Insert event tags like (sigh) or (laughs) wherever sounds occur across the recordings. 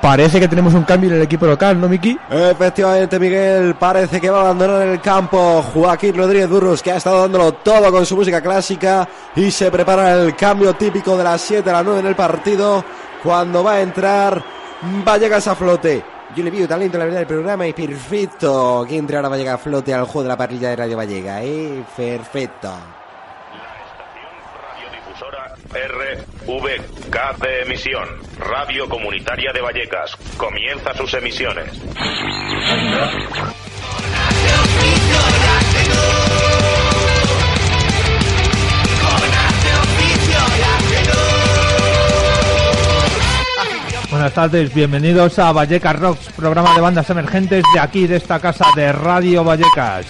Parece que tenemos un cambio en el equipo local, ¿no, Miki? Efectivamente, Miguel, parece que va a abandonar el campo Joaquín Rodríguez Burros, que ha estado dándolo todo con su música clásica y se prepara el cambio típico de las 7 a las 9 en el partido, cuando va a entrar Vallecas a flote. Yo le pido talento la verdad del programa y perfecto que entre ahora Vallecas a flote al juego de la parrilla de Radio Vallega, ¿eh? Perfecto. RVK de emisión, Radio Comunitaria de Vallecas, comienza sus emisiones. Buenas tardes, bienvenidos a Vallecas Rocks, programa de bandas emergentes de aquí, de esta casa de Radio Vallecas.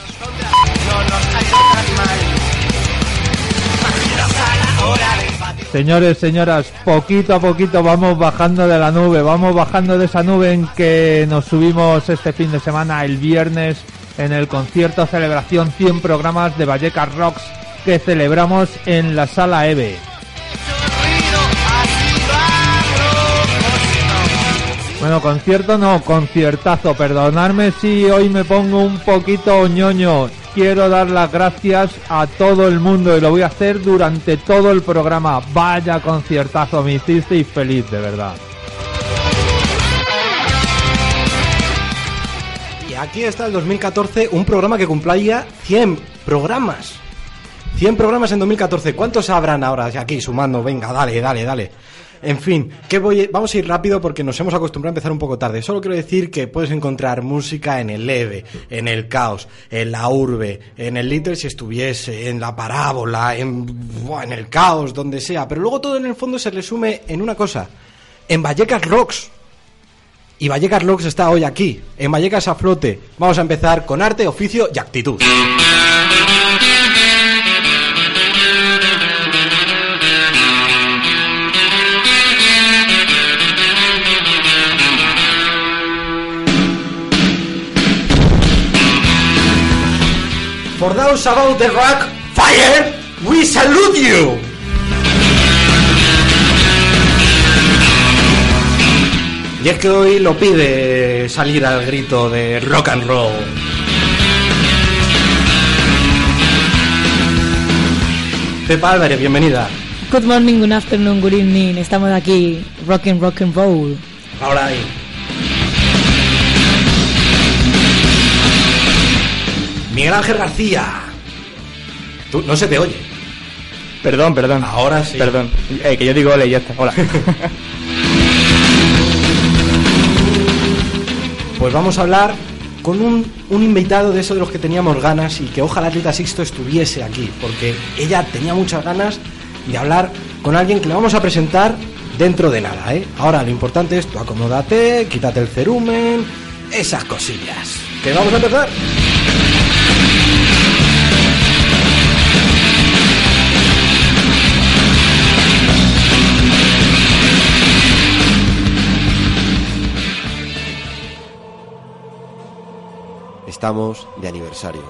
Señores, señoras, poquito a poquito vamos bajando de la nube, vamos bajando de esa nube en que nos subimos este fin de semana, el viernes, en el concierto celebración 100 programas de Vallecas Rocks que celebramos en la sala EVE. Bueno, concierto no, conciertazo. Perdonadme si hoy me pongo un poquito ñoño. Quiero dar las gracias a todo el mundo y lo voy a hacer durante todo el programa. Vaya conciertazo, me hicisteis feliz, de verdad. Y aquí está el 2014, un programa que cumplía 100 programas. 100 programas en 2014. ¿Cuántos habrán ahora aquí sumando? Venga, dale, dale, dale. En fin, vamos a ir rápido porque nos hemos acostumbrado a empezar un poco tarde. Solo quiero decir que puedes encontrar música en el leve, en el caos, en la urbe, en el little si estuviese, en la parábola, en, en el caos, donde sea. Pero luego todo en el fondo se resume en una cosa. En Vallecas Rocks. Y Vallecas Rocks está hoy aquí, en Vallecas a flote. Vamos a empezar con arte, oficio y actitud. About the rock, fire, we salute you. Y es que hoy lo pide salir al grito de rock and roll. Pepa Álvarez, bienvenida. Good morning, good afternoon, good evening. Estamos aquí, rock and rock and roll. Ahora ahí. Miguel Ángel García. Tú, no se te oye. Perdón, perdón. Ahora sí. Perdón. Eh, que yo digo hola y ya está. Hola. (laughs) Pues vamos a hablar con un, un invitado de eso de los que teníamos ganas y que ojalá Rita Sixto estuviese aquí, porque ella tenía muchas ganas de hablar con alguien que le vamos a presentar dentro de nada, ¿eh? Ahora lo importante es tú acomódate, quítate el cerumen, esas cosillas. ¿Que vamos a empezar? Estamos de aniversario.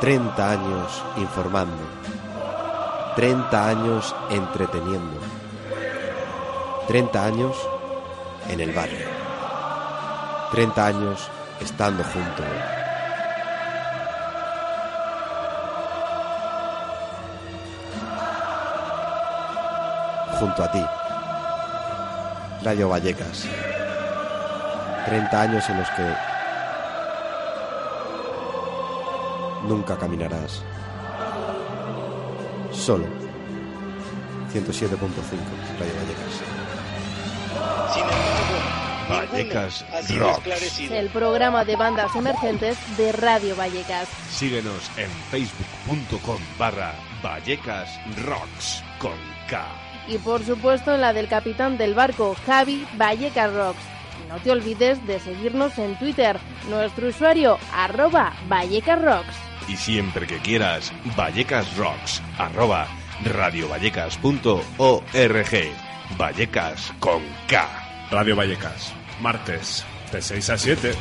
30 años informando. 30 años entreteniendo. 30 años en el barrio. 30 años estando juntos. Junto a ti. Radio Vallecas. 30 años en los que nunca caminarás solo. 107.5 Radio Vallecas. Vallecas Rocks. El programa de bandas emergentes de Radio Vallecas. Síguenos en facebook.com barra Vallecas Rocks con K. y por supuesto en la del capitán del barco, Javi Vallecas Rocks. Y no te olvides de seguirnos en Twitter, nuestro usuario arroba Vallecas Rocks. Y siempre que quieras, Vallecas Rocks, arroba radiovallecas.org. Vallecas con K. Radio Vallecas, martes, de 6 a 7.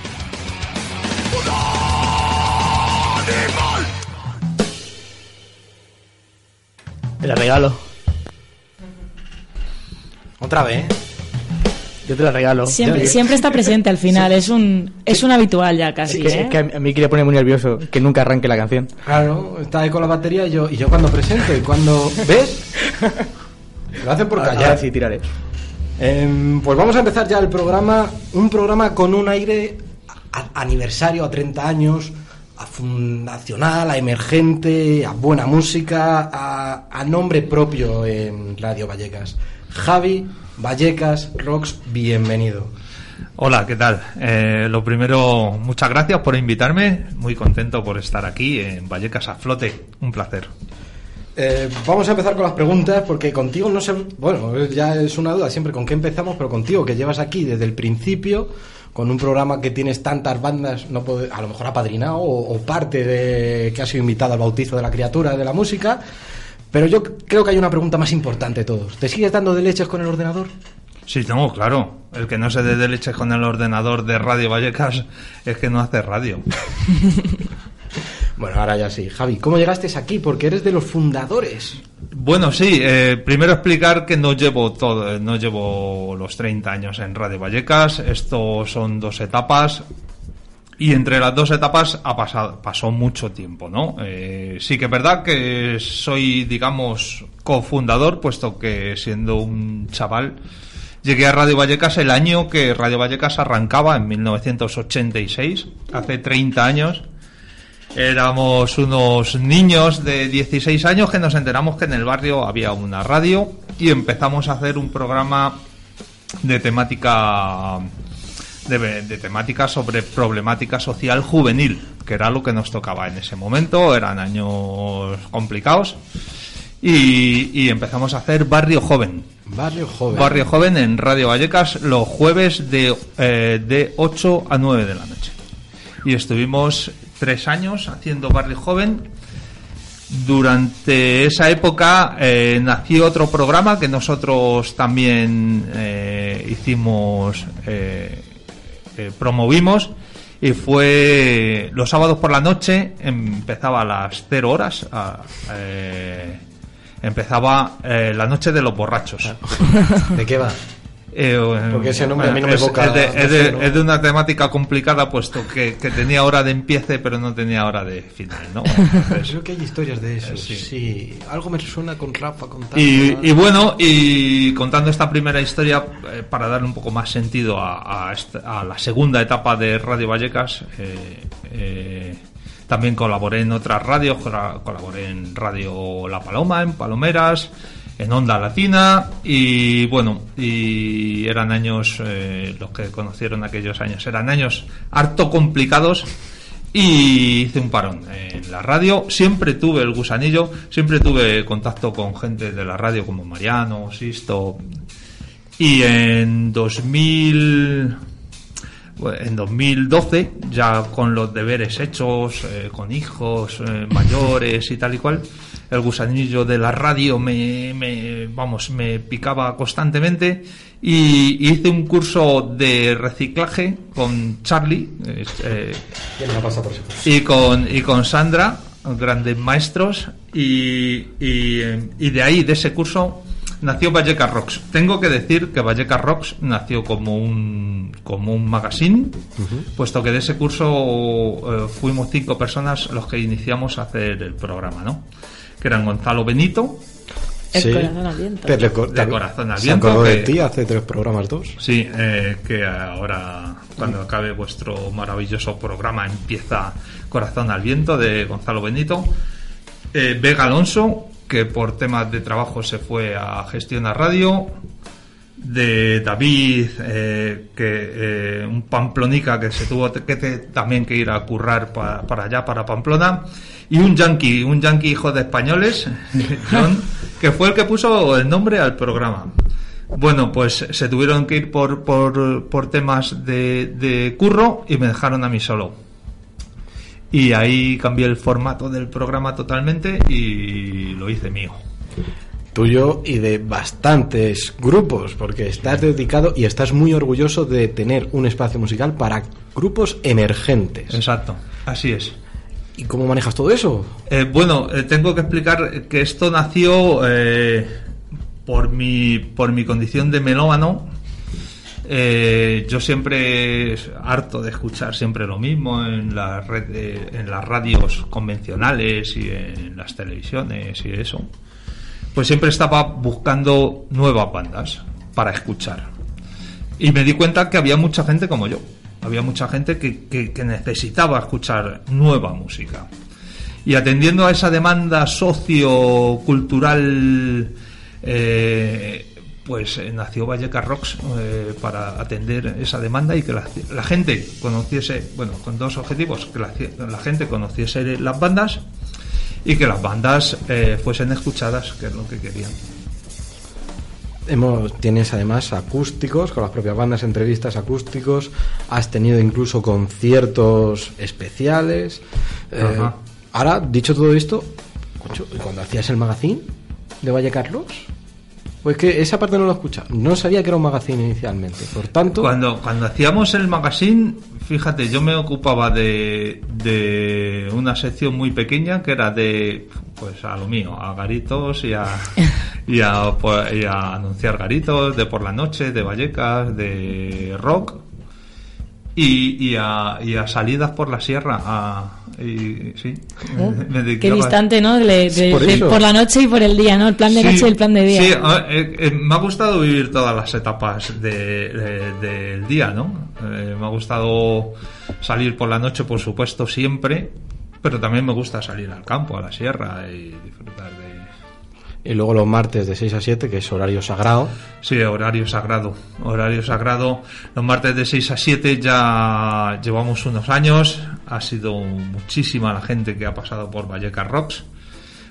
Te la regalo. Otra vez. Yo te la regalo. Siempre, está presente al final, es un es un habitual ya casi. Es que, ¿eh? es que a mí quería poner muy nervioso que nunca arranque la canción. Claro, está ahí con la batería y yo, y yo cuando presento y cuando... ¿Ves? Lo hacen por Ahora- callar. ahora sí, tiraré. Em, pues vamos a empezar ya el programa, un programa con un aire a- aniversario a 30 años, a fundacional, a emergente, a buena música, a, a nombre propio en Radio Vallecas. Javi Vallecas Rocks, bienvenido. Hola, ¿qué tal? Eh, lo primero, muchas gracias por invitarme. Muy contento por estar aquí en Vallecas a Flote. Un placer. Eh, vamos a empezar con las preguntas porque contigo no sé, bueno, ya es una duda siempre con qué empezamos, pero contigo que llevas aquí desde el principio, con un programa que tienes tantas bandas, no puede- a lo mejor apadrinado o, o parte de que has sido invitado al bautizo de la criatura de la música, pero yo creo que hay una pregunta más importante de todos. ¿Te sigues dando de leches con el ordenador? Sí, no, claro. El que no se dé de leches con el ordenador de Radio Vallecas es que no hace radio. (laughs) Bueno, ahora ya sí. Javi, ¿cómo llegaste aquí? Porque eres de los fundadores. Bueno, sí, eh, primero explicar que no llevo todo, eh, no llevo los 30 años en Radio Vallecas, esto son dos etapas y entre las dos etapas ha pasado, pasó mucho tiempo, ¿no? Eh, sí que es verdad que soy, digamos, cofundador, puesto que siendo un chaval llegué a Radio Vallecas el año que Radio Vallecas arrancaba, en 1986, hace 30 años. Éramos unos niños de 16 años que nos enteramos que en el barrio había una radio y empezamos a hacer un programa de temática de, de temática sobre problemática social juvenil, que era lo que nos tocaba en ese momento, eran años complicados y, y empezamos a hacer Barrio Joven. Barrio Joven. Barrio Joven en Radio Vallecas los jueves de, eh, de 8 a 9 de la noche. Y estuvimos tres años haciendo Barrio Joven. Durante esa época eh, nació otro programa que nosotros también eh, hicimos, promovimos, y fue los sábados por la noche, empezaba a las 0 horas, eh, empezaba eh, la noche de los borrachos. (laughs) ¿De qué va? Eh, Porque ese nombre a mí no me es, evoca es de, es de- es de una temática complicada, puesto que, que tenía hora de empiece, pero no tenía hora de final, ¿no? Entonces, Creo que hay historias de eso. Eh, sí. sí. Algo me suena con Rafa contando. y, y bueno, y contando esta primera historia, eh, para darle un poco más sentido a, a esta- a la segunda etapa de Radio Vallecas, eh, eh, también colaboré en otras radios, colaboré en Radio La Paloma, en Palomeras, en Onda Latina, y bueno, y eran años, eh, los que conocieron aquellos años, eran años harto complicados y hice un parón en la radio. Siempre tuve el gusanillo, siempre tuve contacto con gente de la radio como Mariano, Sisto. Y en 2000, bueno, en 2012, ya con los deberes hechos, eh, con hijos eh, mayores y tal y cual, el gusanillo de la radio me, me, vamos, me picaba constantemente y hice un curso de reciclaje con Charlie, eh, y con, y con Sandra, grandes maestros, y, y, eh, y de ahí, de ese curso, nació Vallecas Rocks. Tengo que decir que Vallecas Rocks nació como un, como un magazine, puesto que de ese curso eh, fuimos cinco personas los que iniciamos a hacer el programa, ¿no? Que eran Gonzalo Benito, El Sí. corazón al viento. Pero co- De corazón al Se viento, acordó de que- ti hace tres programas, dos. Sí, eh, que ahora, cuando acabe vuestro maravilloso programa, empieza Corazón al Viento de Gonzalo Benito. Eh, Vega Alonso, que por temas de trabajo se fue a Gestión a Radio. De David, eh, que eh, un pamplonica que se tuvo que también que ir a currar pa- para allá, para Pamplona, y un yankee, un yankee hijo de españoles, (laughs) John, que fue el que puso el nombre al programa. Bueno, pues se tuvieron que ir por, por, por temas de, de curro y me dejaron a mí solo. Y ahí cambié el formato del programa totalmente y lo hice mío. Tuyo y de bastantes grupos, porque estás dedicado y estás muy orgulloso de tener un espacio musical para grupos emergentes. Exacto, así es. ¿Y cómo manejas todo eso? Eh, bueno, eh, tengo que explicar que esto nació eh, por, mi, por mi condición de melómano. Eh, yo siempre es harto de escuchar siempre lo mismo en, la red en las radios convencionales y en las televisiones y eso. Pues siempre estaba buscando nuevas bandas para escuchar. Y me di cuenta que había mucha gente como yo. Había mucha gente que, que- necesitaba escuchar nueva música. Y atendiendo a esa demanda sociocultural, eh, pues eh, nació Vallecas Rocks eh, para atender esa demanda y que la, gente conociese, bueno, con dos objetivos, que la gente conociese las bandas y que las bandas eh, fuesen escuchadas, que es lo que querían. Hemos, tienes además acústicos, con las propias bandas, entrevistas acústicos, has tenido incluso conciertos especiales. Eh, ahora, dicho todo esto, coño, ¿y cuando hacías el magazine de Valle Carlos, pues que esa parte no lo he escuchado. No sabía que era un magazine inicialmente. Por tanto, Cuando, cuando hacíamos el magazine, fíjate, yo me ocupaba de, de una sección muy pequeña que era de, pues a lo mío, a garitos y a, (laughs) y a, pues, y a anunciar garitos de por la noche, de Vallecas, de rock y, y, a, y a salidas por la sierra. A, y, sí, Oh, me Qué distante, ¿no? De- de- Por de- por la noche y por el día, ¿no? El plan de Sí, noche y el plan de día. Sí, a ver, eh, eh, me ha gustado vivir todas las etapas de- de- del día, ¿no? Eh, me ha gustado salir por la noche, por supuesto, siempre, pero también me gusta salir al campo, a la sierra y disfrutar de... y luego los martes de 6 a 7, que es horario sagrado. Sí, horario sagrado. Horario sagrado. Los martes de 6 a 7 ya llevamos unos años. Ha sido muchísima la gente que ha pasado por Vallecas Rocks.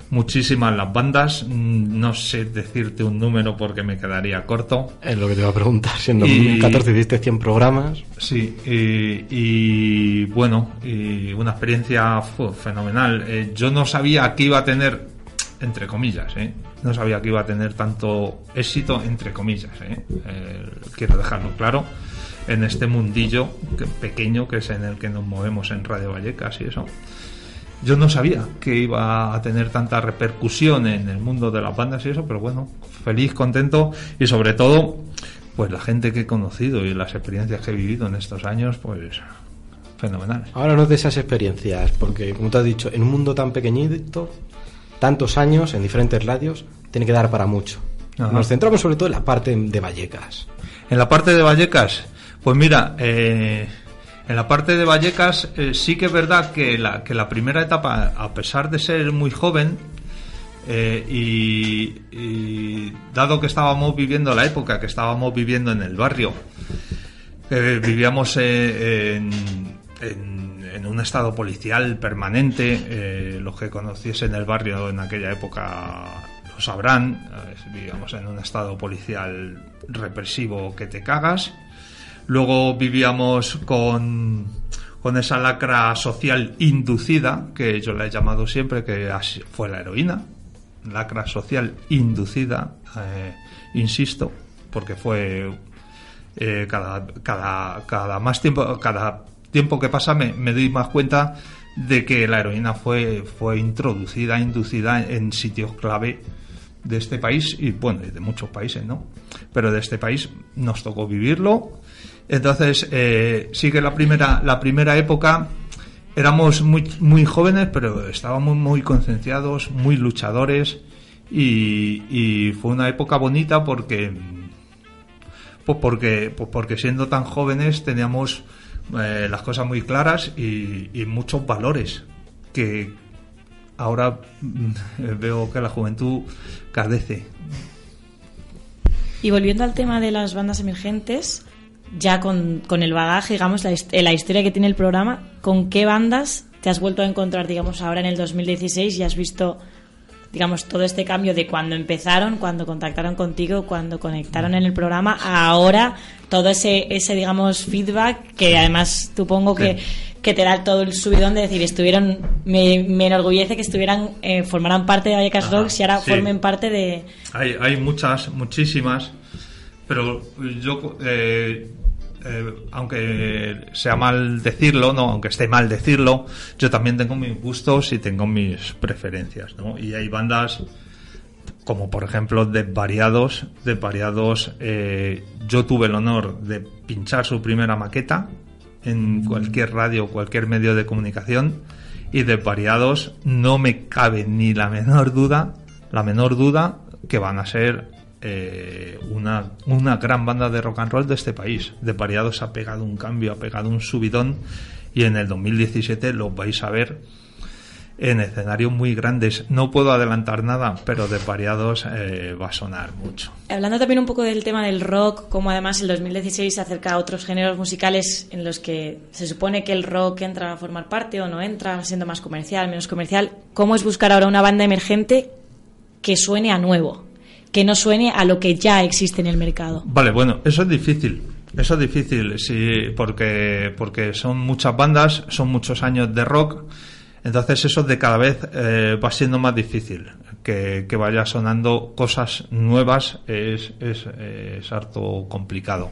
Muchísimas las bandas. Mm, No sé decirte un número porque me quedaría corto. Es lo que te iba a preguntar. Si en Y- 2014 hiciste 100 programas. Sí, y, y, bueno, y una experiencia fenomenal. Eh, yo no sabía que iba a tener, entre comillas, ¿eh? no sabía que iba a tener tanto éxito, entre comillas. ¿eh? Eh, quiero dejarlo claro, en este mundillo que- pequeño que es en el que nos movemos en Radio Vallecas y eso. Yo no sabía que iba a tener tanta repercusión en el mundo de las bandas y eso, pero bueno, feliz, contento y sobre todo, pues la gente que he conocido y las experiencias que he vivido en estos años, pues fenomenal. Háblanos de esas experiencias, porque como te has dicho, en un mundo tan pequeñito, tantos años, en diferentes radios, tiene que dar para mucho. Ajá. Nos centramos sobre todo en la parte de Vallecas. En la parte de Vallecas, pues mira, eh, en la parte de Vallecas eh, sí que es verdad que la, que la primera etapa, a pesar de ser muy joven, eh, y, dado que estábamos viviendo la época que estábamos viviendo en el barrio, vivíamos en, en- un estado policial permanente. los que conociesen el barrio en aquella época lo sabrán. vivíamos en un estado policial represivo que te cagas. Luego vivíamos con, con esa lacra social inducida, que yo la he llamado siempre, que fue la heroína. Lacra social inducida, eh, insisto, porque fue eh, cada, cada, cada más tiempo, cada tiempo que pasa me, me doy más cuenta de que la heroína fue, fue introducida, inducida en sitios clave de este país y bueno, y de muchos países, ¿no? Pero de este país nos tocó vivirlo. Entonces, eh, sí que la primera, la primera época éramos muy, muy jóvenes, pero estábamos muy concienciados, muy luchadores y, fue una época bonita porque pues porque, pues porque siendo tan jóvenes teníamos eh, las cosas muy claras y, y muchos valores que ahora mm, (laughs) veo que la juventud carece. Y volviendo al tema de las bandas emergentes, ya con, con el bagaje, digamos, la, la historia que tiene el programa, ¿con qué bandas te has vuelto a encontrar, digamos, ahora en el 2016 y has visto, digamos, todo este cambio de cuando empezaron, cuando contactaron contigo, cuando conectaron en el programa, a ahora todo ese, ese digamos, feedback que además supongo que, que te da todo el subidón de decir, estuvieron, me, me enorgullece que estuvieran, eh, formaran parte de Vallecas Rocks y ahora sí. formen parte de... Hay, hay muchas, muchísimas, pero yo, eh, eh, aunque sea mal decirlo, no, aunque esté mal decirlo, yo también tengo mis gustos y tengo mis preferencias, ¿no? Y hay bandas como por ejemplo de variados, eh, yo tuve el honor de pinchar su primera maqueta en cualquier radio, cualquier medio de comunicación y de variados no me cabe ni la menor duda, la menor duda que van a ser eh, una, una gran banda de rock and roll de este país. De variados ha pegado un cambio, ha pegado un subidón y en el 2017 lo vais a ver en escenarios muy grandes. No puedo adelantar nada, pero de variados eh, va a sonar mucho. Hablando también un poco del tema del rock, como además el 2016 se acerca a otros géneros musicales en los que se supone que el rock entra a formar parte o no entra, siendo más comercial, menos comercial. ¿Cómo es buscar ahora una banda emergente que suene a nuevo, que no suene a lo que ya existe en el mercado? Vale, bueno, eso es difícil. Eso es difícil, sí, porque, porque son muchas bandas, son muchos años de rock. Entonces eso de cada vez eh, va siendo más difícil. Que, que vaya sonando cosas nuevas es, es, es harto complicado.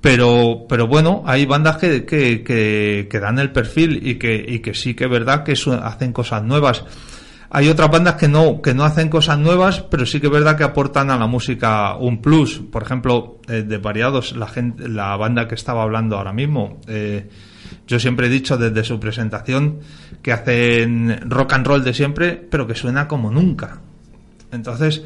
Pero, pero bueno, hay bandas que, que, que, que dan el perfil y que, y que sí que es verdad que su- hacen cosas nuevas. Hay otras bandas que no, que no hacen cosas nuevas, pero sí que es verdad que aportan a la música un plus. Por ejemplo, eh, de variados, la gente, la banda que estaba hablando ahora mismo. eh, yo siempre he dicho desde su presentación que hacen rock and roll de siempre, pero que suena como nunca. Entonces,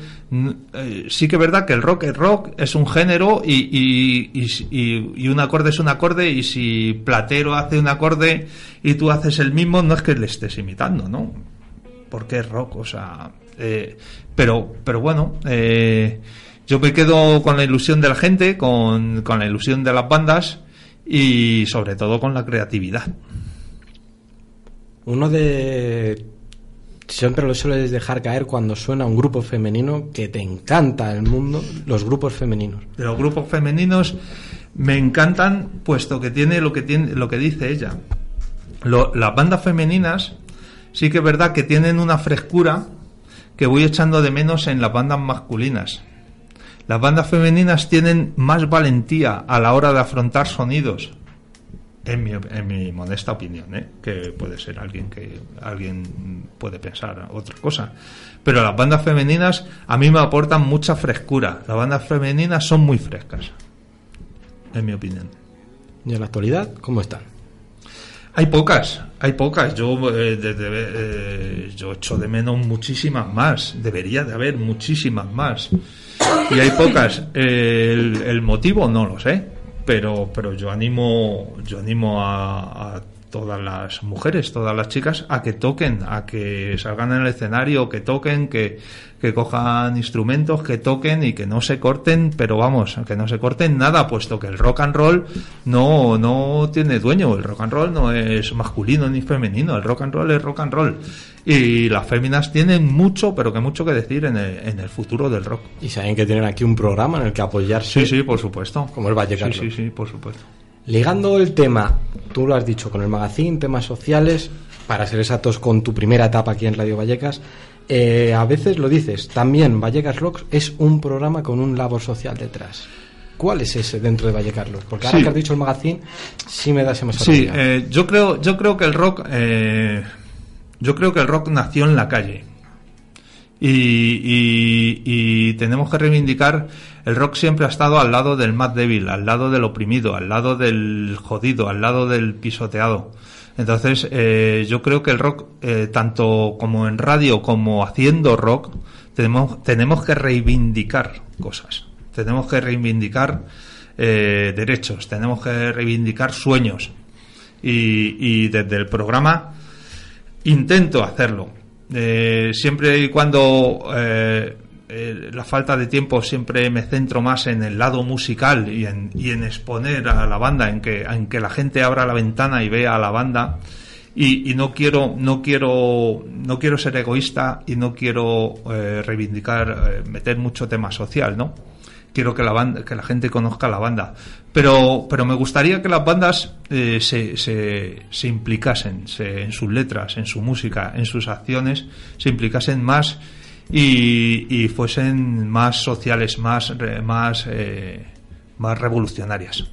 eh, sí que es verdad que el rock es rock, es un género y, y, y- y un acorde es un acorde y si Platero hace un acorde y tú haces el mismo, no es que le estés imitando, ¿no? Porque es rock, o sea... eh, pero, pero bueno, eh, yo me quedo con la ilusión de la gente, con, con la ilusión de las bandas y sobre todo con la creatividad. Uno de... Siempre lo sueles dejar caer cuando suena un grupo femenino que te encanta el mundo, los grupos femeninos. de los grupos femeninos me encantan puesto que tiene lo que tiene lo que dice ella Lo- las bandas femeninas sí que es verdad que tienen una frescura que voy echando de menos en las bandas masculinas las bandas femeninas tienen más valentía a la hora de afrontar sonidos en mi, en mi modesta opinión, ¿eh? que puede ser alguien que alguien puede pensar otra cosa. Pero las bandas femeninas a mí me aportan mucha frescura. Las bandas femeninas son muy frescas, en mi opinión. ¿Y en la actualidad cómo están? Hay pocas, hay pocas. Yo, eh, desde, eh, yo echo de menos muchísimas más. Debería de haber muchísimas más. Y hay pocas. El, el motivo no lo sé, pero, pero yo animo, yo animo a, a todas las mujeres, todas las chicas, a que toquen, a que salgan en el escenario, que toquen, que, que cojan instrumentos, que toquen y que no se corten, pero vamos, que no se corten nada, puesto que el rock and roll no, no tiene dueño, el rock and roll no es masculino ni femenino, el rock and roll es rock and roll. Y las féminas tienen mucho, pero que mucho que decir en el, en el futuro del rock. Y saben que tienen aquí un programa en el que apoyarse. Sí, sí, por supuesto. Como el Vallecas Sí, sí, sí, por supuesto. Ligando el tema, tú lo has dicho, con el magazine, temas sociales, para ser exactos, con tu primera etapa aquí en Radio Vallecas, eh, a veces lo dices, también Vallecas Rocks es un programa con un labor social detrás. ¿Cuál es ese dentro de Vallecas Rocks? Porque ahora Sí. que has dicho el magazine, sí me da esa Sí, eh, yo creo, yo creo que el rock, eh, yo creo que el rock nació en la calle. Y, tenemos que reivindicar, el rock siempre ha estado al lado del más débil, al lado del oprimido, al lado del jodido, al lado del pisoteado. Entonces, eh, yo creo que el rock, eh, tanto como en radio como haciendo rock, tenemos, tenemos que reivindicar cosas. Tenemos que reivindicar eh, derechos, tenemos que reivindicar sueños. Y desde el programa intento hacerlo. Eh, siempre y cuando eh, eh, la falta de tiempo siempre me centro más en el lado musical y en, y en exponer a la banda, en que, la gente abra la ventana y vea a la banda. Y, no quiero no quiero no quiero ser egoísta y no quiero reivindicar meter mucho tema social no quiero que la banda, que la gente conozca la banda pero me gustaría que las bandas eh, se, se, se implicasen se- en sus letras en su música en sus acciones se implicasen más y, y fuesen más sociales más más eh, más revolucionarias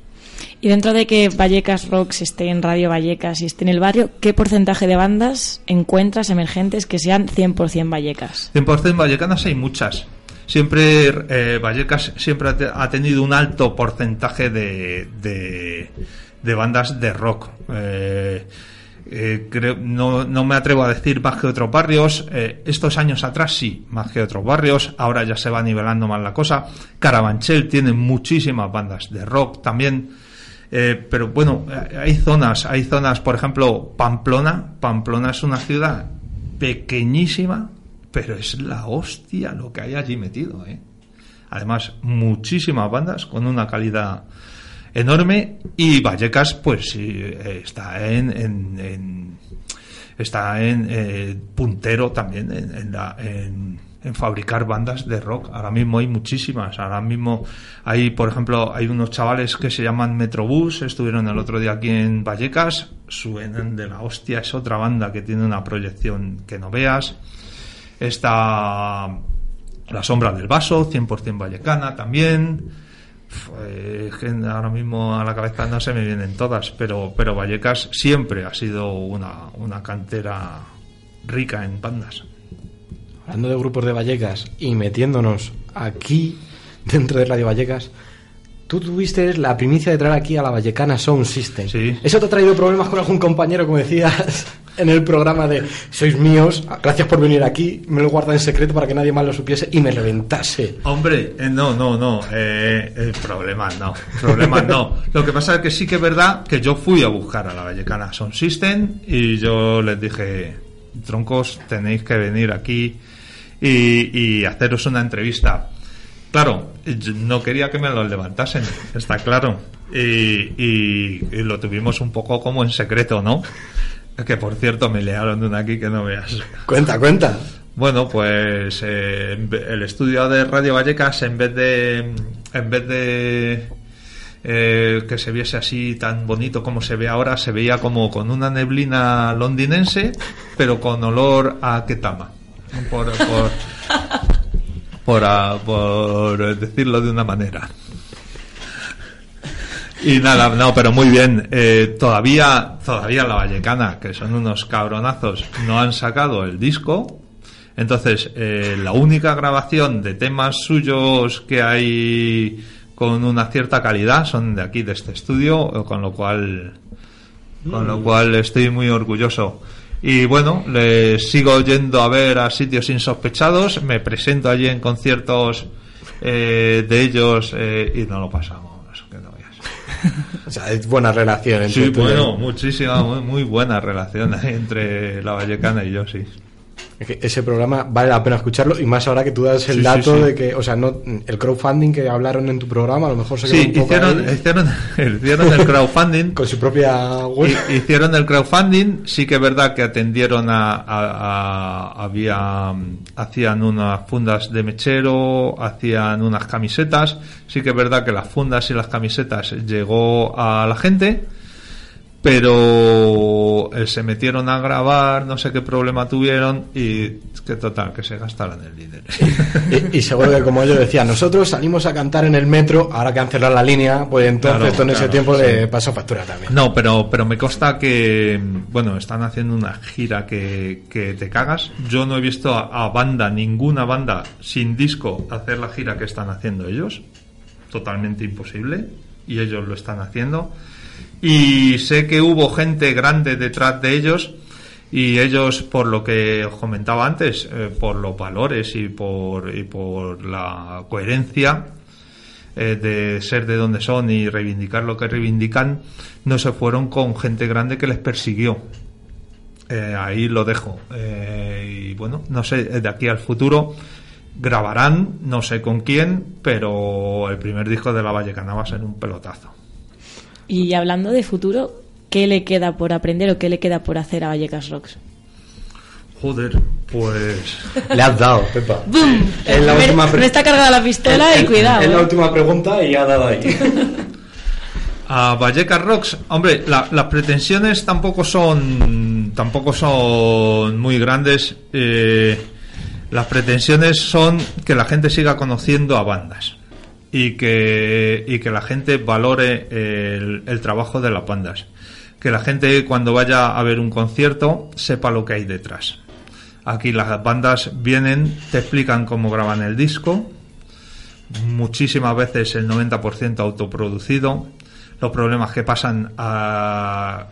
Y dentro de que Vallecas Rocks esté en Radio Vallecas y esté en el barrio, ¿qué porcentaje de bandas encuentras emergentes que sean 100% Vallecas? 100% vallecanas hay muchas. Siempre eh, Vallecas siempre ha te- ha tenido un alto porcentaje de, de, de bandas de rock. Eh, eh, creo- no, no me atrevo a decir más que otros barrios. Eh, estos años atrás sí, más que otros barrios. Ahora ya se va nivelando más la cosa. Carabanchel tiene muchísimas bandas de rock también. Pero bueno, hay zonas, hay zonas, por ejemplo, Pamplona. Pamplona es una ciudad pequeñísima, pero es la hostia lo que hay allí metido. Además, muchísimas bandas con una calidad enorme y Vallecas, pues eh, está en, en- en- está en eh, puntero también en, la- en fabricar bandas de rock. Ahora mismo hay muchísimas. Ahora mismo hay, por ejemplo, hay unos chavales que se llaman Metrobús, estuvieron el otro día aquí en Vallecas, suenan de la hostia, es otra banda que tiene una proyección que no veas. Está La Sombra del Vaso, 100% vallecana también. Eh, que ahora mismo a la cabeza no se me vienen todas, pero, pero Vallecas siempre ha sido una, una cantera rica en bandas. Hablando de grupos de Vallecas y metiéndonos aquí dentro de Radio Vallecas, tú tuviste la primicia de traer aquí a la Vallecana Sound System. Sí. ¿Eso te ha traído problemas con algún compañero, como decías en el programa de sois míos, gracias por venir aquí, me lo guarda en secreto para que nadie más lo supiese y me reventase? Hombre, eh, no, no, no. Eh, no. Problemas no. Lo que pasa es que sí que es verdad que yo fui a buscar a la Vallecana Sound System y yo les dije, troncos, tenéis que venir aquí y, haceros una entrevista. Claro, no quería que me lo levantasen, está claro. Y lo tuvimos un poco como en secreto, ¿no? Que por cierto me learon de una aquí que no veas. Cuenta, cuenta. Bueno, pues eh, el estudio de Radio Vallecas, en vez de, en vez de eh, que se viese así tan bonito como se ve ahora, se veía como con una neblina londinense, pero con olor a ketama. Por, por, por, a- por decirlo de una manera. Y nada, no, pero muy bien. Eh, todavía, todavía la Vallecana, que son unos cabronazos, no han sacado el disco. Entonces, eh, la única grabación de temas suyos que hay con una cierta calidad son de aquí, de este estudio, con lo cual, con lo cual estoy muy orgulloso. Y bueno, le sigo yendo a ver a sitios insospechados, me presento allí en conciertos eh, de ellos eh, y no lo pasamos. O sea, es buena relación entre Sí, bueno, muchísima, muy, muy buena relación entre la Vallecana y yo, sí. Ese programa vale la pena escucharlo y más ahora que tú das el Sí, dato sí. de que, o sea, no el crowdfunding que hablaron en tu programa, a lo mejor se quedó un poco hicieron, ahí hicieron, (laughs) hicieron el crowdfunding. (laughs) con su propia web. Hi- Hicieron el crowdfunding, sí que es verdad que atendieron a, a- a- había hacían unas fundas de mechero, hacían unas camisetas, sí que es verdad que las fundas y las camisetas llegó a la gente, pero eh, se metieron a grabar, no sé qué problema tuvieron y que total, que se gastaron el dinero. Y, y seguro que como yo decía, nosotros salimos a cantar en el metro, ahora que han cerrado la línea, pues entonces Claro, esto en ese claro, tiempo sí. le pasó factura también. No, pero, pero me consta que, bueno, están haciendo una gira que, que te cagas. Yo no he visto a, a banda, ninguna banda sin disco hacer la gira que están haciendo ellos. Totalmente imposible. Y ellos lo están haciendo. Y sé que hubo gente grande detrás de ellos. Y ellos, por lo que os comentaba antes, eh, por los valores y por, y por la coherencia, eh, de ser de donde son y reivindicar lo que reivindican, no se fueron con gente grande que les persiguió. Eh, ahí lo dejo. Eh, y bueno, no sé, de aquí al futuro, grabarán, no sé con quién, pero el primer disco de La Vallecana va a ser un pelotazo. Y hablando de futuro, ¿qué le queda por aprender o qué le queda por hacer a Vallecas Rocks? Joder, pues... Le has dado, Pepa. ¡Bum! Es la Me- última pre- me está cargada la pistola Es- y cuidado. Es la ¿eh? última pregunta y ha dado ahí. A Vallecas Rocks, hombre, la- las pretensiones tampoco son tampoco son muy grandes. eh, las pretensiones son que la gente siga conociendo a bandas y que y que la gente valore el, el trabajo de las bandas. Que la gente cuando vaya a ver un concierto sepa lo que hay detrás. Aquí las bandas vienen, te explican cómo graban el disco, muchísimas veces el 90% autoproducido, los problemas que pasan a-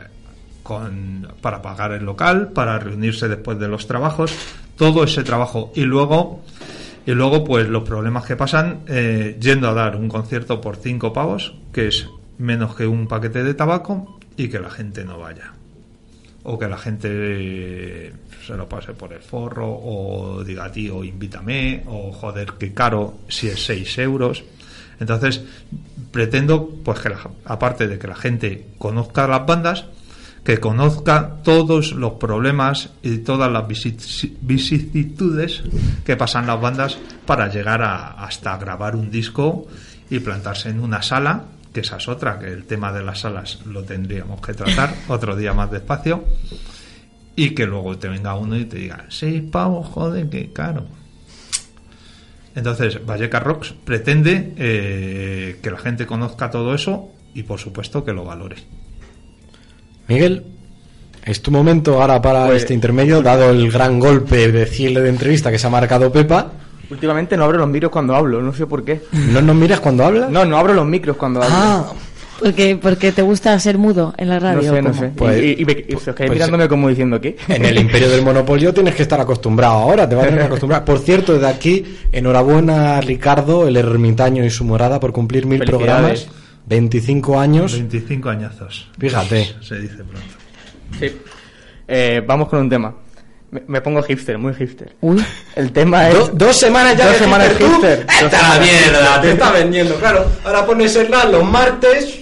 con, para pagar el local, para reunirse después de los trabajos, todo ese trabajo y luego y luego pues los problemas que pasan eh, yendo a dar un concierto por cinco pavos, que es menos que un paquete de tabaco y que la gente no vaya. O que la gente eh, se lo pase por el forro o diga tío invítame o joder qué caro si es 6 euros entonces pretendo pues que la- aparte de que la gente conozca las bandas que conozca todos los problemas y todas las vici- vicisitudes que pasan las bandas para llegar a, hasta grabar un disco y plantarse en una sala, que esa es otra, que el tema de las salas lo tendríamos que tratar (laughs) otro día más despacio, y que luego te venga uno y te diga, seis pavos, joder, qué caro. Entonces, Valleca Rocks pretende eh, que la gente conozca todo eso y, por supuesto, que lo valore. Miguel, es tu momento ahora para Pues- este intermedio, dado el gran golpe de cierre de entrevista que se ha marcado Pepa. Últimamente no abro los micros cuando hablo, no sé por qué. ¿No nos miras cuando hablas? No, no abro los micros cuando hablo. Ah, Porque, porque te gusta ser mudo en la no radio. sé, no sé. Pues- y, y, y os pues- mirándome como diciendo ¿qué? en el imperio del monopolio tienes que estar acostumbrado ahora, te vas a tener que acostumbrar. Por cierto, desde aquí, enhorabuena a Ricardo, el ermitaño y su morada por cumplir mil programas, 25 años. 25 añazos. Fíjate. Se dice pronto. Sí. Eh, vamos con un tema. Me, me pongo hipster, muy hipster. Uy. El tema es... Do- dos semanas ya Dos de semanas hipster, Esta semanas mierda, te está vendiendo, claro. Ahora pones el los martes.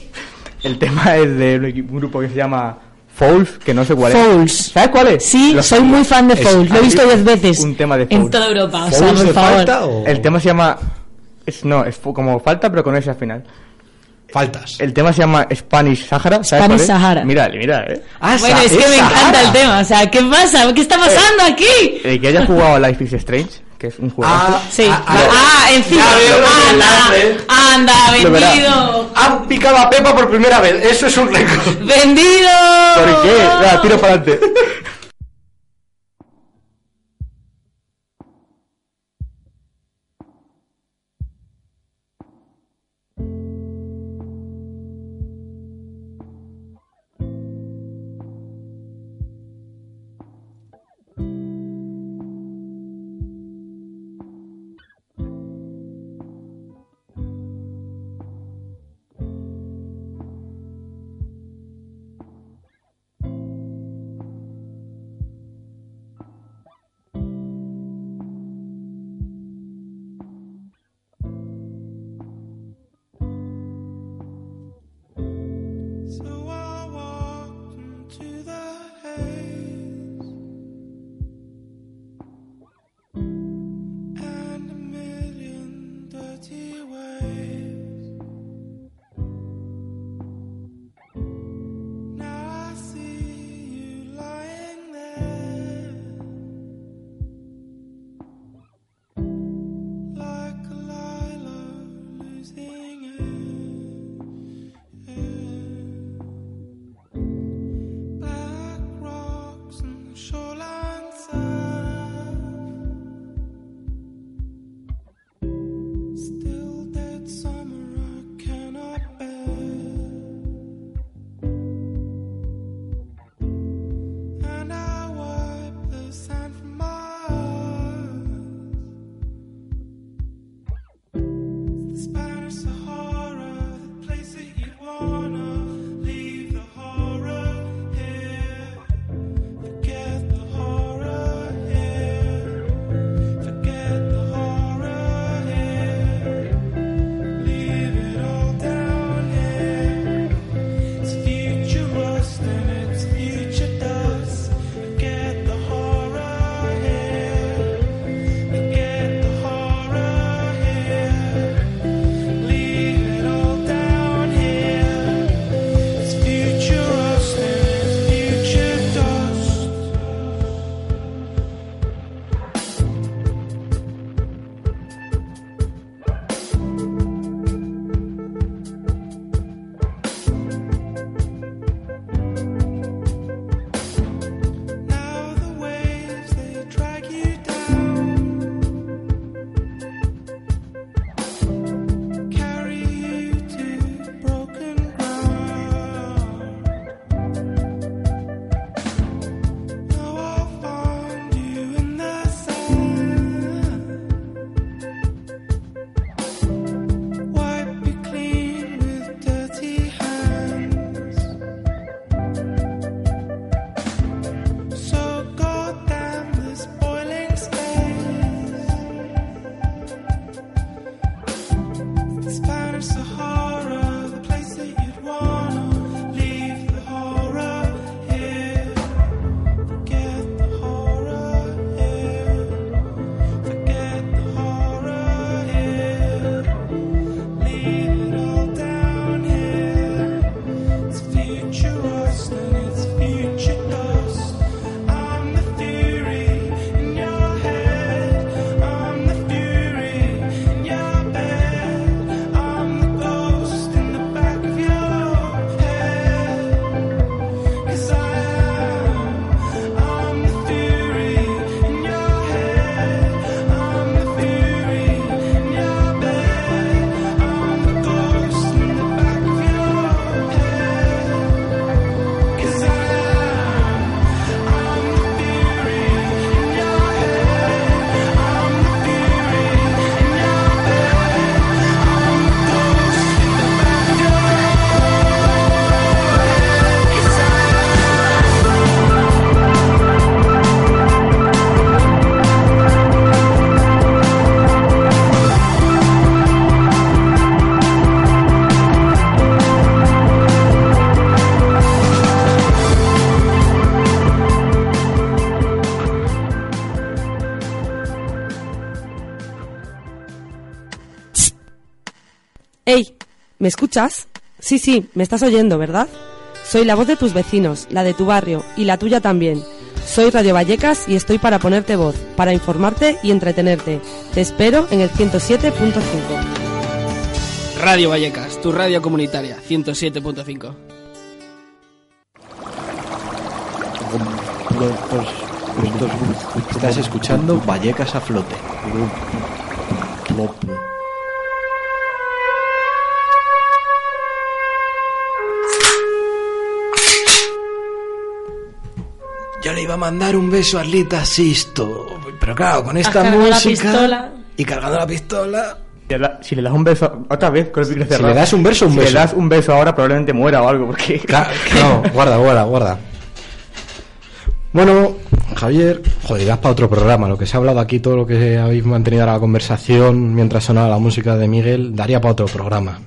El tema es de un grupo que se llama Fouls, que no sé cuál Fouls. es. ¿Sabes cuál es? Sí, Los- soy muy fan de es- Fouls. Lo he visto diez veces. un tema de En Fouls. toda Europa. O sea, ¿Fouls por favor. falta o El tema se llama... Es, no, es como falta, pero con ese al final. Faltas? El tema se llama Spanish Sahara. ¿sabes Spanish? Sahara. Mira, mira, eh. Ah, Bueno, es que me Sahara. encanta el tema. O sea, ¿qué pasa? ¿Qué está pasando aquí? El que haya jugado a Life is Strange, que es un juego. Ah, Sí. ah, Ah, ah, en fin. ya veo lo que Anda, anda, vendido. Han picado a Pepa por primera vez, eso es un récord. Vendido. ¿Por qué? Venga, tiro para adelante. (laughs) escuchas? Sí, sí, me estás oyendo, ¿verdad? Soy la voz de tus vecinos, la de tu barrio y la tuya también. Soy Radio Vallecas y estoy para ponerte voz, para informarte y entretenerte. Te espero en el 107.5. Radio Vallecas, tu radio comunitaria, 107.5. Estás escuchando Vallecas a flote. Le iba a mandar un beso a Arlita Sisto, pero claro, con esta cargado la música y cargando la pistola. Si le da- Si le das un beso otra vez con el micro cerrado. le das un beso, un si beso. le das un beso ahora probablemente muera o algo porque (laughs) No, guarda, guarda, guarda. Bueno, Javier, joder, das para otro programa. Lo que se ha hablado aquí, todo lo que habéis mantenido ahora la conversación mientras sonaba la música de Miguel, daría para otro programa.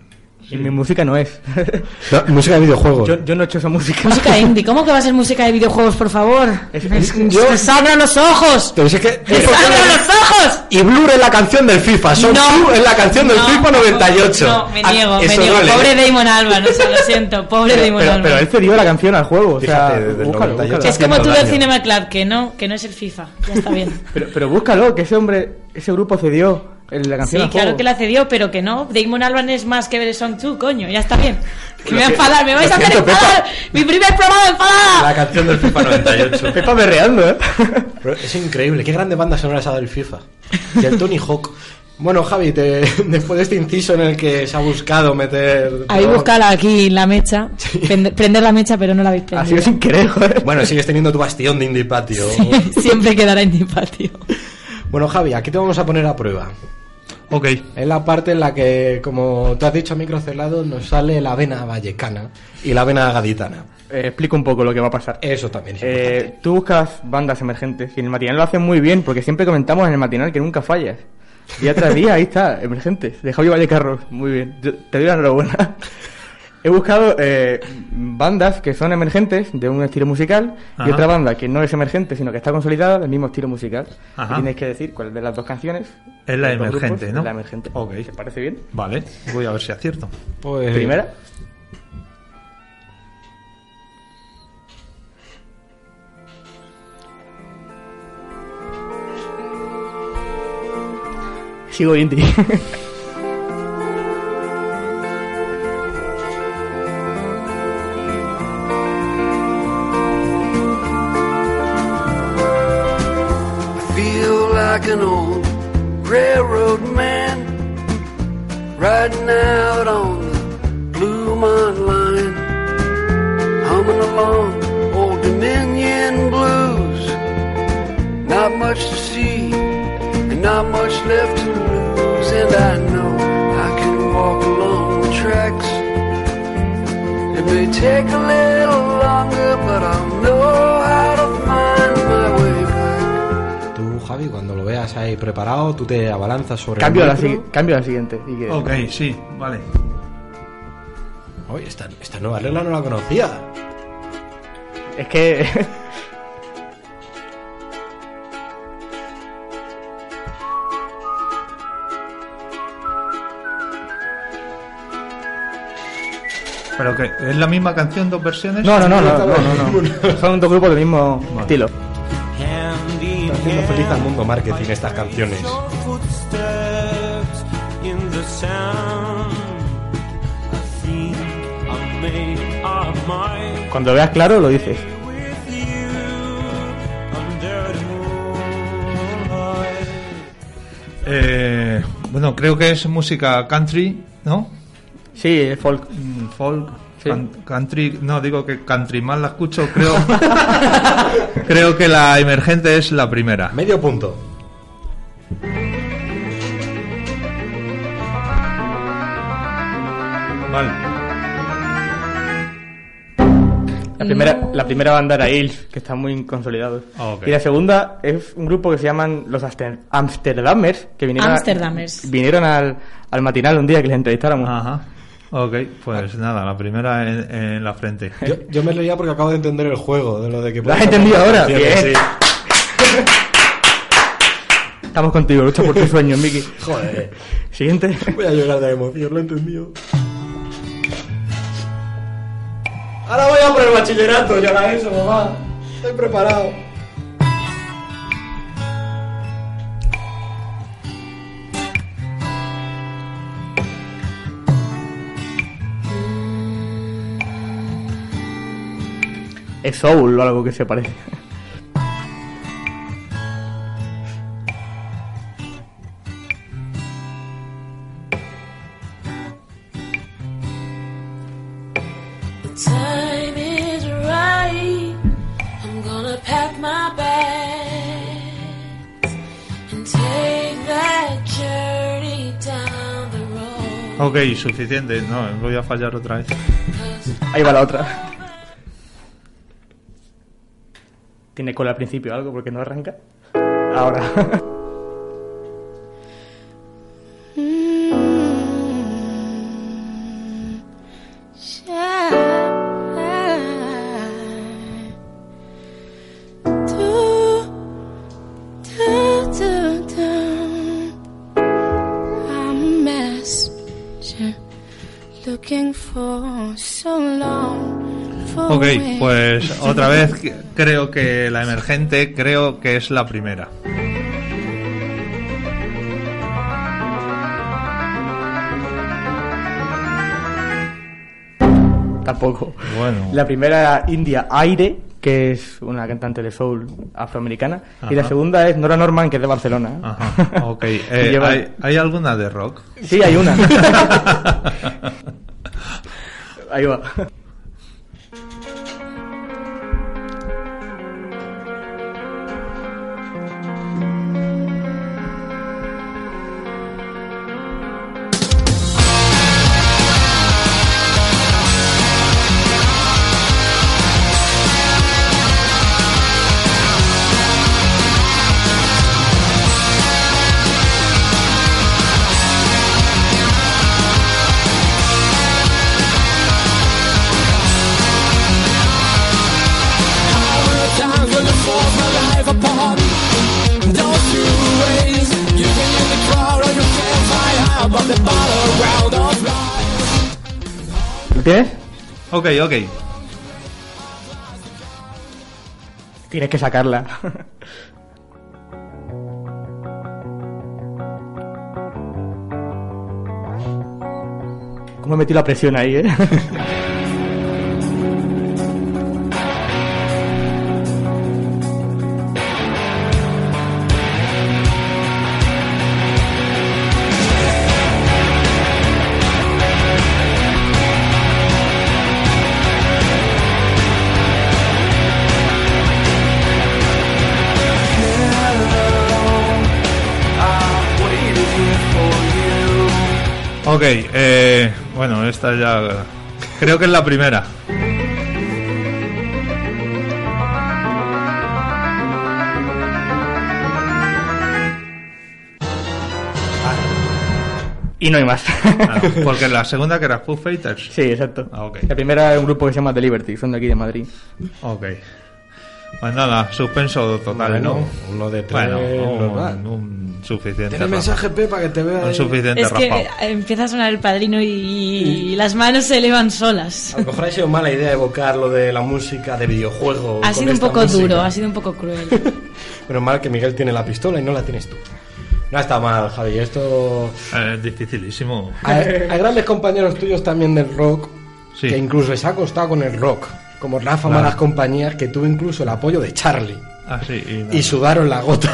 Y mi música no es. (laughs) No, música de videojuegos. Yo, yo no he hecho esa música. Música (laughs) indie, ¿cómo que va a ser música de videojuegos, por favor? Es- Es que yo- ¡Se abran los ojos! Pero es que- ¡Se abran los ojos! Y Blur es la canción del FIFA, Son No. Blue es la canción del No, FIFA 98. No, me Ah, niego, me niego. duele. Pobre Damon Albarn, o sea, lo siento, pobre Damon pero, Albarn. pero él cedió la canción al juego. O sea, Fíjate, desde el búscalo, 98. búscalo. es como tú del. Cinema Club, que no, que no es el FIFA. Ya está bien. (laughs) Pero, pero búscalo, que ese hombre, ese grupo cedió el- la Sí, canción al claro juego. que la cedió, pero que no. Damon Albarn es más que Song 2, coño, ya está bien. Que me voy a enfadar, me vais a hacer siento, enfadar. Mi primer programa enfadada. La canción del FIFA 98. Pepa berreando, ¿eh? Pero es increíble, qué grandes bandas sonoras ha dado el FIFA. Y el Tony Hawk. Bueno, Javi, te- después de este inciso en el que se ha buscado meter... Habéis buscado aquí la mecha, prende- prender la mecha, pero no la habéis Ha prendido. sido sin querer. Bueno, sigues teniendo tu bastión de indie patio. (laughs) Siempre quedará mi patio. Bueno, Javi, aquí te vamos a poner a prueba. Ok. Es la parte en la que, como tú has dicho a micro cerrado, nos sale la vena vallecana y la vena gaditana. Eh, explico un poco lo que va a pasar. Eso también es Eh, tú buscas bandas emergentes y en el matinal lo hacen muy bien porque siempre comentamos en el matinal que nunca fallas. Día tras día, ahí está, emergentes, de Javi Vallecarros. Muy bien, Yo te doy la enhorabuena. He buscado eh, bandas que son emergentes de un estilo musical y otra banda que no es emergente sino que está consolidada del mismo estilo musical. Ajá. Tienes que decir cuál de las dos canciones Es la emergente, grupos, ¿no? es la emergente. Ok. ¿Te parece bien? Vale, voy a ver si acierto. Pues, Primera. Sigo indie. feel (laughs) like an old railroad man riding out on the Blue Mont line, humming along old Dominion blues. Not much to see and not much left to lose, and I know I can walk along the tracks. It may take a little longer, but I'll know Javi, cuando lo veas ahí preparado, tú te abalanzas sobre cambio, a el la, sigui- cambio a la siguiente. y que- Ok, sí, vale. Oye, esta, esta nueva regla no la conocía. Es que. (laughs) ¿Pero que ¿Es la misma canción, dos versiones? No, no, no, no, (laughs) no, no, no. Son dos grupos del mismo estilo. Haciendo feliz al mundo marketing estas canciones. Cuando lo veas claro, lo dices. Eh, bueno, creo que es música country, ¿no? Sí, es folk. Mm, folk. Sí. country, no digo que country más la escucho, creo. (laughs) creo que la emergente es la primera. Medio punto. Vale. La primera, la primera banda era Ilf, que están muy consolidados. Ah. Y la segunda es un grupo que se llaman los Amster- Amsterdamers, que vinieron, a- vinieron al, al matinal un día que les entrevistáramos. Ajá. Ok, pues ah. nada, la primera en, la frente. Yo, me reía porque acabo de entender el juego, de lo de que... ¿La has entendido ahora? Bien. Estamos contigo, lucha por tus sueños, Miki. Joder. Siguiente. Voy a llorar de emoción, lo he entendido. Ahora voy a por el bachillerato, ya la eso, mamá. Estoy preparado. Es Soul o algo que se parece. The time is right. I'm gonna pack my bags and take that journey down the road. Ok, suficiente. No, voy a fallar otra vez. Ahí va la otra. Tiene cola al principio algo porque no arranca. Ahora. (laughs) otra vez creo que la emergente, creo que es la primera. Tampoco. Bueno. La primera era India Aire, que es una cantante de soul afroamericana. Y la segunda es Nora Norman, que es de Barcelona. Ajá, (laughs) ok. Eh, Lleva- ¿hay, hay alguna de rock? Sí, hay una. (laughs) Ahí va. Life. ¿Lo tienes? Ok, ok. Tienes que sacarla. ¿Cómo he metido la presión ahí, eh? Ok, eh, bueno, esta ya... Creo que es la primera. Y no hay más. Ah, (laughs) porque la segunda que era Foo Fighters. Sí, exacto. Ah, ok. La primera es un grupo que se llama The Liberty, son de aquí de Madrid. Ok. Pues nada, suspenso total, Bueno, ¿no? uno de tres, Bueno, un, normal. un suficiente. Tiene mensaje Pepa que te vea. Un suficiente Es que empieza a sonar el padrino y, y las manos se elevan solas. A lo mejor ha sido mala idea evocar lo de la música de videojuego. Ha con sido un poco música. duro, ha sido un poco cruel. (laughs) Pero mal que Miguel tiene la pistola y no la tienes tú. No está mal, Javi. Esto. Es dificilísimo. Hay, hay grandes compañeros tuyos también del rock Sí. que incluso les ha costado con el rock. Como Rafa Claro. Malas Compañías, que tuvo incluso el apoyo de Charlie. Ah, sí, y, nada. Y sudaron la gota.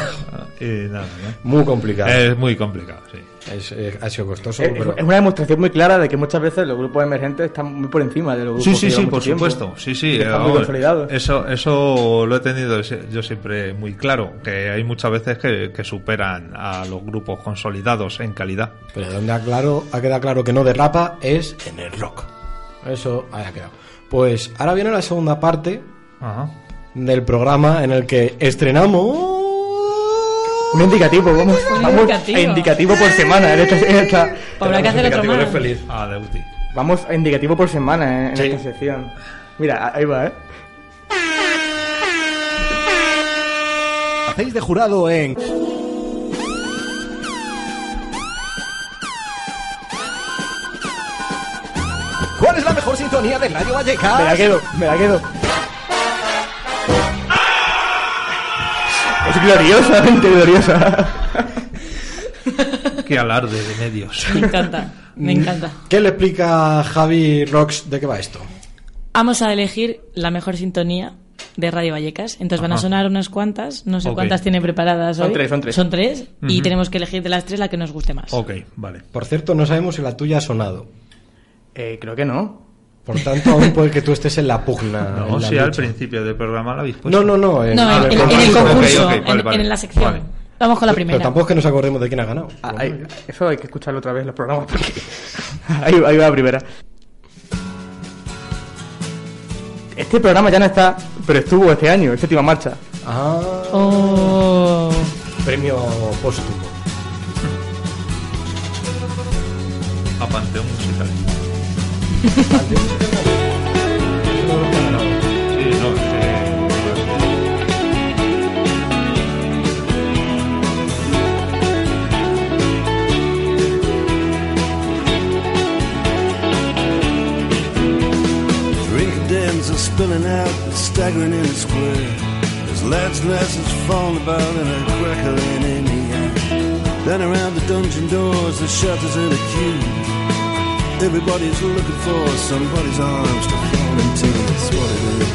Y nada, ¿no? Muy complicado. Es muy complicado, sí. Es, eh, ha sido costoso, Es, pero. es una demostración muy clara de que muchas veces los grupos emergentes están muy por encima de los grupos Sí, que sí, llevan sí, por tiempo. supuesto. Sí, sí. Que eh, están muy vamos, consolidados. Eso, eso lo he tenido yo siempre muy claro, que hay muchas veces que, que superan a los grupos consolidados en calidad. Pero donde ha, claro, ha quedado claro que no derrapa es en el rock. Eso haya quedado. Pues ahora viene la segunda parte Ajá. del programa en el que estrenamos. Un indicativo, vamos, Un vamos indicativo. a indicativo por semana en esta, en esta- Habrá que hacer otro más. feliz. Ah, de Uti. Vamos a indicativo por semana eh, en Sí. esta sección. Mira, ahí va, ¿eh? Hacéis de jurado en sintonía de Radio Vallecas? Me la quedo, me la quedo. Es gloriosamente (laughs) gloriosa. Qué alarde de medios. Me encanta, me encanta. ¿Qué le explica Javi Rox de qué va esto? Vamos a elegir la mejor sintonía de Radio Vallecas. Entonces van a sonar unas cuantas, no sé cuántas tiene preparadas Son hoy. tres, son tres. Son tres y tenemos que elegir de las tres la que nos guste más. Ok, vale. Por cierto, no sabemos si la tuya ha sonado. Eh, creo que no. Por tanto, aún puede que tú estés en la pugna. (laughs) No, en la si al principio del programa la habéis puesto. No, no, no. En, No, en, en- en el concurso, en, en la sección. Vamos con la primera. Pero tampoco es que nos acordemos de quién ha ganado. Ah, hay- eso hay que escucharlo otra vez los programas. porque- (laughs) ahí, ahí va la primera. Este programa ya no está, pero estuvo este año, en séptima marcha. Ah. Oh. Premio póstumo. A Panteón Musical. Spilling out, staggering in the square. There's lads' glasses falling about and a crackling in the air. Then around the dungeon doors, the shutters in a queue. Everybody's looking for somebody's arms to fall into. That's what it is.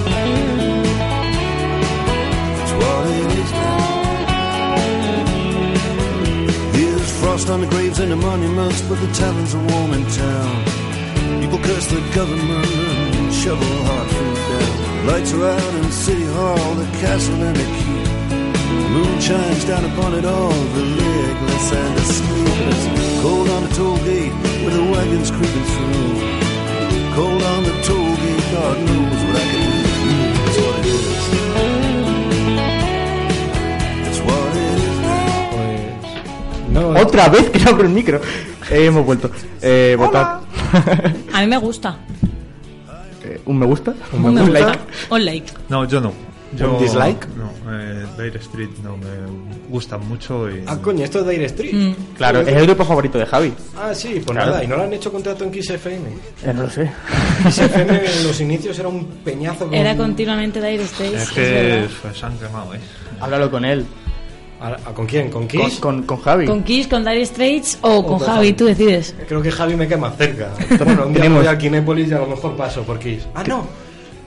That's what it is now. Here's frost on the graves and the monuments, but the taverns are warm in town. People curse the government and shovel hard food down. Lights are out in City Hall, the castle and the. Moon shines down upon it all, the legless and the sleepless. Cold on the toll gate with the wagons creeping through. Cold on the toll gate, God knows what I can do. That's what it is. That's what it is now. No, Otra vez (laughs) que no abro el micro. Eh, hemos vuelto. Eh, votar. A mí me gusta. Eh, ¿Un me gusta? Un me Un gusta. like. Un like. No, yo no. Yo, ¿Un dislike? Dire Street no me gustan mucho y... Ah, coño, esto es Dire Street. Mm. Claro, es el grupo favorito de Javi. Ah, sí, pues Claro. nada. ¿Y no le han hecho contrato en Kiss FM? Eh, no lo sé. Kiss FM en los inicios era un peñazo. con- Era continuamente Dire Straits. Es que verdad. pues, se han quemado, ¿eh? Háblalo con él. Ahora, ¿Con quién? ¿Con Kiss? con, con Javi. ¿Con Kiss, con Dire Straits o, con, con Javi? Javi. Tú decides. Creo que Javi me queda más cerca. (laughs) Bueno, un día Tenemos- voy a Kinépolis y a lo mejor paso por Kiss. Ah, no.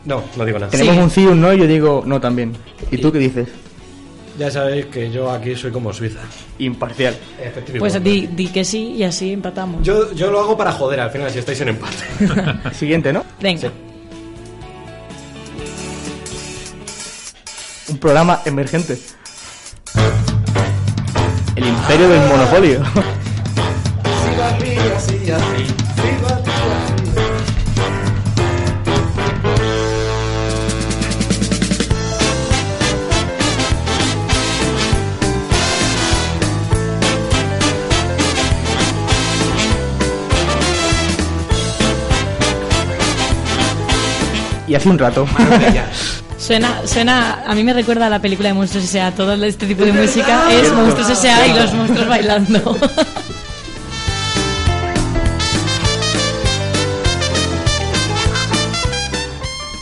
No, no digo nada. Tenemos un sí y un no y yo digo no también. ¿Y tú qué dices? Ya sabéis que yo aquí soy como Suiza. Imparcial. Efectivamente. Pues di, di que sí y así empatamos. Yo, yo lo hago para joder al final si estáis en empate. (laughs) Siguiente, ¿no? Venga. Un programa emergente. El imperio del monopolio. (laughs) y hace un rato. Suena, suena, a mí me recuerda a la película de Monstruos S.A. Todo este tipo de música (laughs) es Monstruos S.A. y los monstruos bailando. (laughs)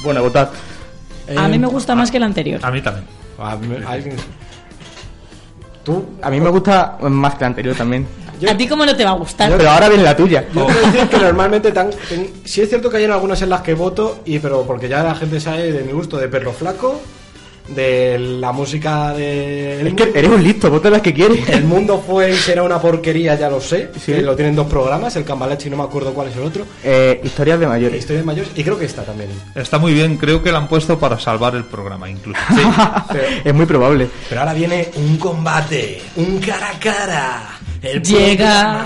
bueno, votad. A mí me gusta más que el anterior. A mí también. ¿Tú? A mí me gusta más que la anterior también. ¿A ti cómo no te va a gustar? Pero ahora viene la tuya. Yo tengo que decir que normalmente tan, ten- sí es cierto que hay en algunas en las que voto, y pero porque ya la gente sabe de mi gusto de Perro Flaco, de la música de... Es que eres un listo, vota las que quieres. El mundo fue y será una porquería, ya lo sé. que lo tienen dos programas, el Cambalache y no me acuerdo cuál es el otro. Eh, historias de mayores. Historias mayores, y creo que está también. Está muy bien, creo que la han puesto para salvar el programa incluso. (laughs) es muy probable. Pero ahora viene un combate, un cara a cara. El Llega.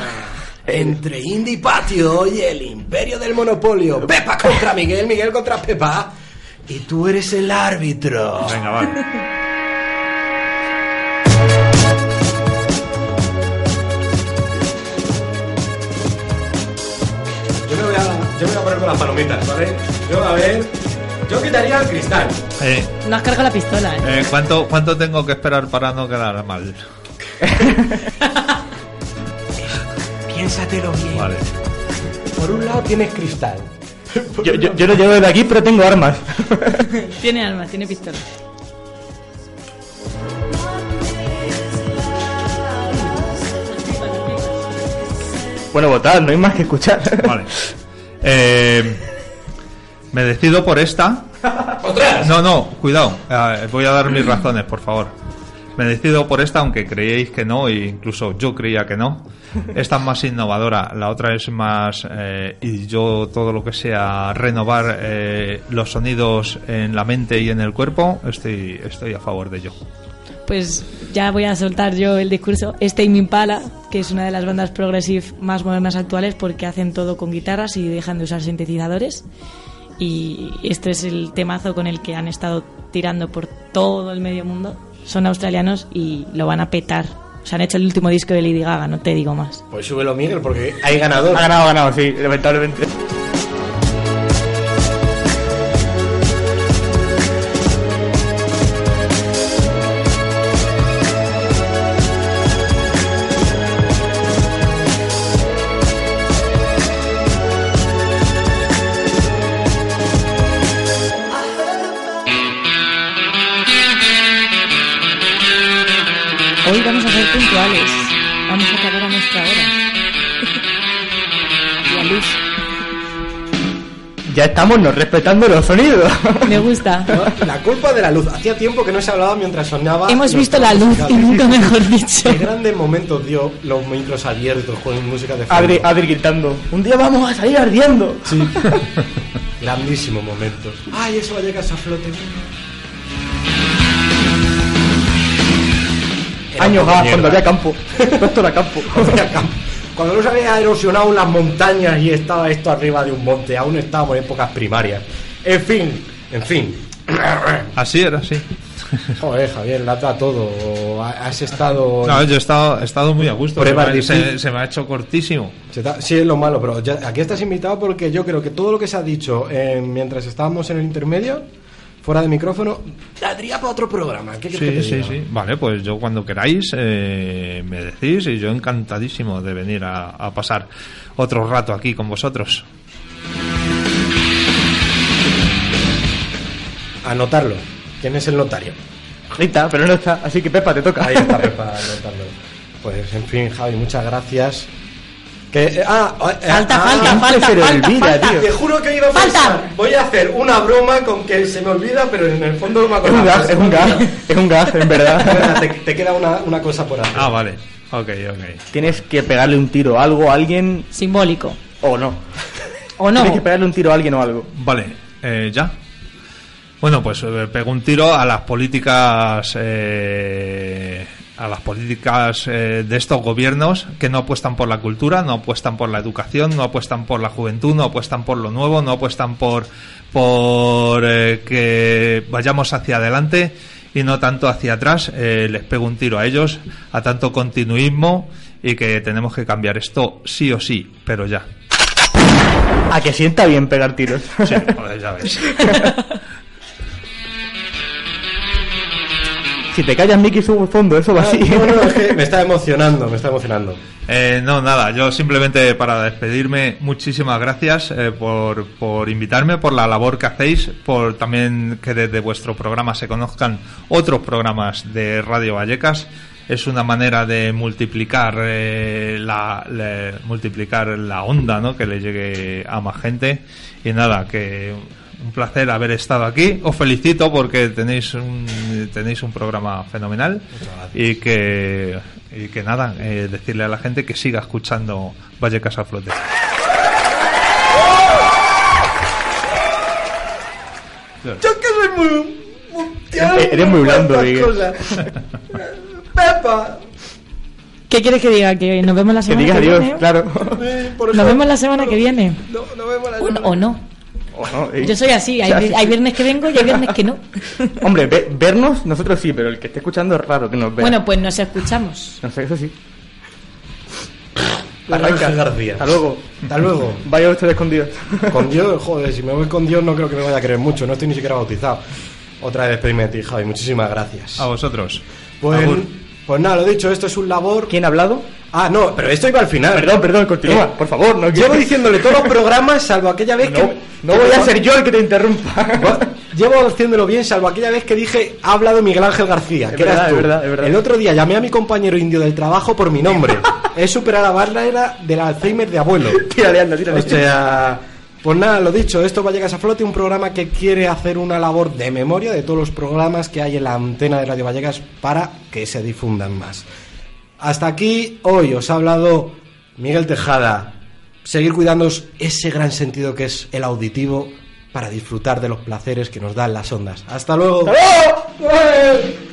entre Indie Patio y el Imperio del Monopolio. Pepa contra Miguel, Miguel contra Pepa. Y tú eres el árbitro. Venga, vale. Yo me voy a, yo me voy a poner con las palomitas, ¿vale? Yo, a ver. Yo quitaría el cristal. Eh, No has cargado la pistola, ¿eh? eh, ¿cuánto, ¿Cuánto tengo que esperar para no quedar mal? (laughs) Piénsatelo bien. Vale. Por un lado tienes cristal. (laughs) Yo, yo, yo no llevo de aquí, pero tengo armas. (laughs) Tiene armas, tiene pistola. Bueno, votad, no hay más que escuchar. (laughs) Vale. Eh, me decido por esta. ¿Otras? No, no, cuidado. Eh, voy a dar mis razones, por favor. Me decido por esta, aunque creíais que no, e incluso yo creía que no. Esta es más innovadora, la otra es más. eh, y yo, todo lo que sea renovar eh, los sonidos en la mente y en el cuerpo, estoy, estoy a favor de ello. Pues ya voy a soltar yo el discurso. Este Impala, que es una de las bandas progressive más modernas actuales porque hacen todo con guitarras y dejan de usar sintetizadores. Y este es el temazo con el que han estado tirando por todo el medio mundo. Son australianos y lo van a petar. O sea, han hecho el último disco de Lady Gaga, no te digo más. Pues súbelo, Miguel, porque hay ganador. Ha ganado, ha ganado, sí, lamentablemente. Ya estamos no respetando los sonidos. (laughs) Me gusta. La culpa de la luz. Hacía tiempo que no se hablaba mientras sonaba. Hemos visto la luz y nunca mejor dicho. Qué grandes momentos dio los micros abiertos con música de fondo. Adri, Adri gritando. Un día vamos a salir ardiendo. Sí. (laughs) Grandísimos momentos. Ay, eso Vallecas a flote. Era Años un poco más, (laughs) cuando había campo. Esto era campo. Había campo. Cuando no se había erosionado las montañas y estaba esto arriba de un monte, aún estábamos en épocas primarias. En fin, en fin. (coughs) Así era, sí. (laughs) Joder, Javier, lata todo. Has estado. No, yo he estado, he estado muy a gusto. Se me, se- me ha hecho cortísimo. Sí, es lo malo, pero ya- aquí estás invitado porque yo creo que todo lo que se ha dicho eh, mientras estábamos en el intermedio, fuera de micrófono, daría para otro programa. ¿Qué quieres que te Sí, sí, diga? sí. Vale, pues yo cuando queráis eh, me decís y yo encantadísimo de venir a, a pasar otro rato aquí con vosotros. Anotarlo. ¿Quién es el notario? Rita, pero no está. Así que Pepa, te toca. Ahí está, Pepa, anotarlo. Pues en fin, Javi, muchas gracias. Que, eh, ah, eh, Falta, ah, falta, ah, falta, falta, olvida, falta. tío. Te juro que he ido a Falta. Voy a hacer una broma con que se me olvida, pero en el fondo no me Es acuerdo. un gas, es un gas. Es un gas, en verdad. (laughs) te, te queda una, una cosa por hacer. Ah, vale. Ok, ok. Tienes que pegarle un tiro a algo, a alguien. Simbólico. O no. O no. Tienes que pegarle un tiro a alguien o algo. Vale, eh, ya. Bueno, pues eh, pego un tiro a las políticas eh, a las políticas eh, de estos gobiernos que no apuestan por la cultura, no apuestan por la educación, no apuestan por la juventud, no apuestan por lo nuevo, no apuestan por por eh, que vayamos hacia adelante y no tanto hacia atrás. Eh, les pego un tiro a ellos, a tanto continuismo y que tenemos que cambiar esto sí o sí, pero ya. A que sienta bien pegar tiros. Sí, joder, ya ves. (laughs) Si te callas, Mickey, subo el fondo, eso va así. No, no, es que (laughs) me está emocionando, me está emocionando. Eh, no, nada, yo simplemente para despedirme, muchísimas gracias eh, por, por invitarme, por la labor que hacéis, por también que desde vuestro programa se conozcan otros programas de Radio Vallecas. Es una manera de multiplicar eh, la, multiplicar la onda, ¿no? Que le llegue a más gente. Y nada, que un placer haber estado aquí. Os felicito porque tenéis un, tenéis un programa fenomenal y que, y que nada, eh, decirle a la gente que siga escuchando Vallecas a flote. Yo que soy muy. muy- Eres- eres muy blando, Miguel. Pepa. ¿Qué quieres que diga? Que nos vemos la Que semana digas que adiós, viene. claro. Por eso- Nos vemos la semana que viene. No, no vemos la semana- o no. O no, eh. Yo soy así. Hay, (laughs) O sea, sí. hay viernes que vengo y hay viernes que no. (laughs) Hombre, ve- vernos, nosotros sí, pero el que esté escuchando es raro que nos vea. Bueno, pues nos escuchamos. No sé, eso sí. Arranca García. Hasta luego. Hasta luego. Vaya ustedes escondidos. (laughs) Con Dios, joder, si me voy con Dios no creo que me vaya a creer mucho, no estoy ni siquiera bautizado. Otra vez despedirme de ti, Javi, muchísimas gracias. A vosotros. Pues. Pues nada, lo dicho, esto es un labor. ¿Quién ha hablado? Ah, no, pero esto iba al final. Perdón, perdón, continúa, Eh, por favor. No, Llevo diciéndole todos los programas, salvo aquella vez que. no voy a ser yo el que te interrumpa. Llevo haciéndolo bien, salvo aquella vez que dije ha hablado Miguel Ángel García, Es que eras verdad, tú. es verdad, es verdad. El otro día llamé a mi compañero indio del trabajo por mi nombre. (laughs) He superado la barrera del Alzheimer de abuelo. Tírale, anda, tírale. O sea, pues nada, lo dicho, esto va a a flote, un programa que quiere hacer una labor de memoria de todos los programas que hay en la antena de Radio Vallecas para que se difundan más. Hasta aquí, hoy os ha hablado Miguel Tejada. Seguir cuidándoos ese gran sentido que es el auditivo para disfrutar de los placeres que nos dan las ondas. Hasta luego. ¡Hasta luego! ¡Eh!